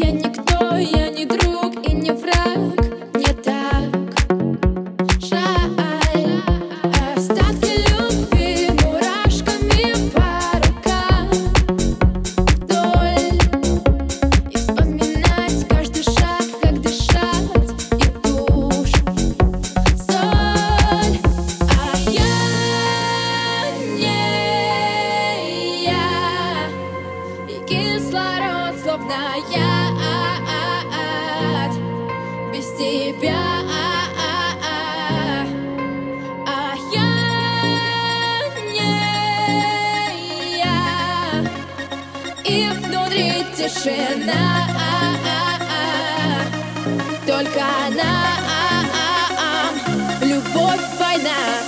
Я никто, я не друг и не враг. Мне так жаль. Остатки любви мурашками по рукам. Вдоль И вспоминать каждый шаг, как дышать И душ соль. А я не я. И кислород словно я тебя. А я не я, и внутри тишина. Только она, любовь, война.